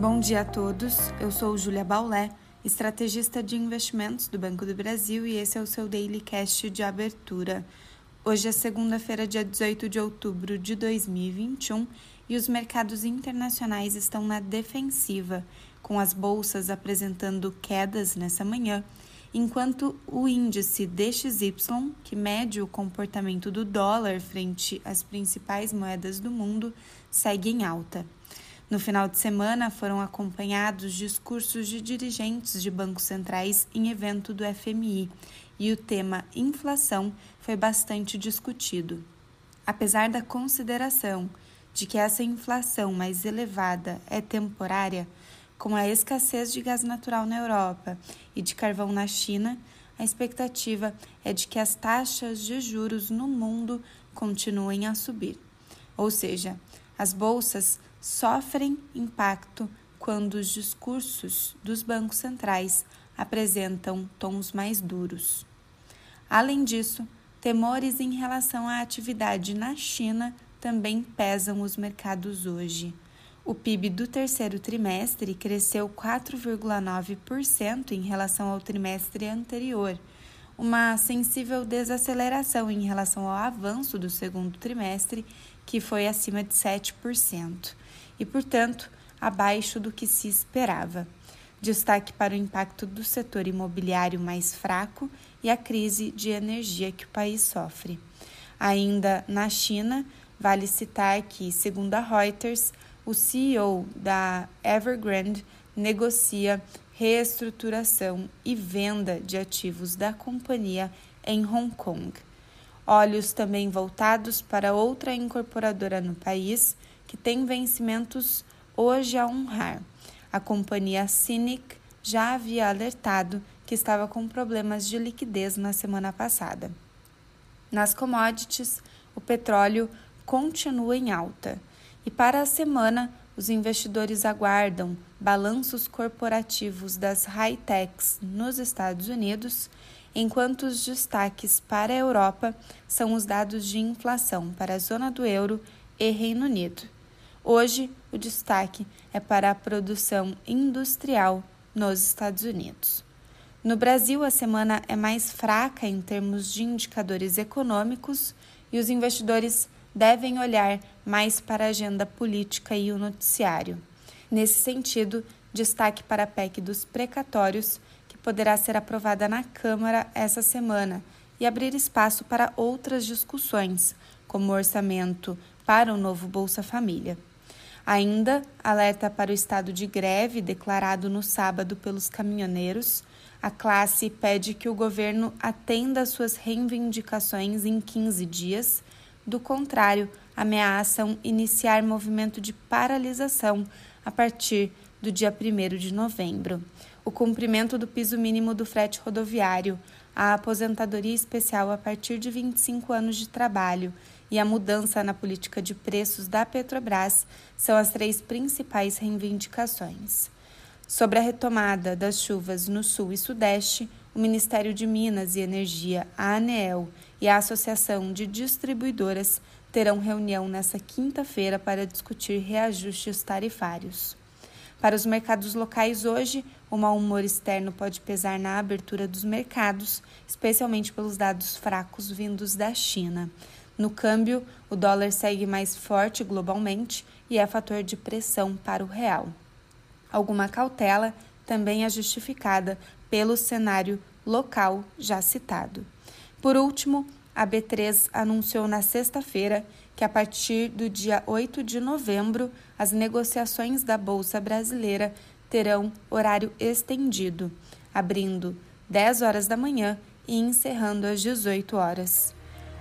Bom dia a todos. Eu sou Júlia Baulé, estrategista de investimentos do Banco do Brasil e esse é o seu Daily Cast de abertura. Hoje é segunda-feira, dia 18 de outubro de 2021 e os mercados internacionais estão na defensiva, com as bolsas apresentando quedas nessa manhã, enquanto o índice DXY, que mede o comportamento do dólar frente às principais moedas do mundo, segue em alta. No final de semana, foram acompanhados discursos de dirigentes de bancos centrais em evento do FMI e o tema inflação foi bastante discutido. Apesar da consideração de que essa inflação mais elevada é temporária, com a escassez de gás natural na Europa e de carvão na China, a expectativa é de que as taxas de juros no mundo continuem a subir. Ou seja, as bolsas sofrem impacto quando os discursos dos bancos centrais apresentam tons mais duros. Além disso, temores em relação à atividade na China também pesam os mercados hoje. O PIB do terceiro trimestre cresceu 4,9% em relação ao trimestre anterior, uma sensível desaceleração em relação ao avanço do segundo trimestre, que foi acima de 7% e, portanto, abaixo do que se esperava. Destaque para o impacto do setor imobiliário mais fraco e a crise de energia que o país sofre. Ainda na China, vale citar que, segundo a Reuters, o CEO da Evergrande negocia reestruturação e venda de ativos da companhia em Hong Kong. Olhos também voltados para outra incorporadora no país, que tem vencimentos hoje a honrar. A companhia Cynic já havia alertado que estava com problemas de liquidez na semana passada. Nas commodities, o petróleo continua em alta e para a semana os investidores aguardam balanços corporativos das high-techs nos Estados Unidos, enquanto os destaques para a Europa são os dados de inflação para a zona do euro e Reino Unido. Hoje, o destaque é para a produção industrial nos Estados Unidos. No Brasil, a semana é mais fraca em termos de indicadores econômicos e os investidores devem olhar mais para a agenda política e o noticiário. Nesse sentido, destaque para a PEC dos precatórios, que poderá ser aprovada na Câmara essa semana e abrir espaço para outras discussões, como o orçamento para o novo Bolsa Família. Ainda alerta para o estado de greve declarado no sábado pelos caminhoneiros. A classe pede que o governo atenda suas reivindicações em 15 dias. Do contrário, ameaçam iniciar movimento de paralisação a partir do dia 1 de novembro. O cumprimento do piso mínimo do frete rodoviário, a aposentadoria especial a partir de 25 anos de trabalho e a mudança na política de preços da Petrobras são as três principais reivindicações. Sobre a retomada das chuvas no Sul e Sudeste, o Ministério de Minas e Energia, a ANEEL e a Associação de Distribuidoras terão reunião nesta quinta-feira para discutir reajustes tarifários. Para os mercados locais hoje, o mau humor externo pode pesar na abertura dos mercados, especialmente pelos dados fracos vindos da China. No câmbio, o dólar segue mais forte globalmente e é fator de pressão para o real. Alguma cautela também é justificada pelo cenário local já citado. Por último, a B3 anunciou na sexta-feira que a partir do dia 8 de novembro, as negociações da Bolsa Brasileira terão horário estendido, abrindo 10 horas da manhã e encerrando às 18 horas.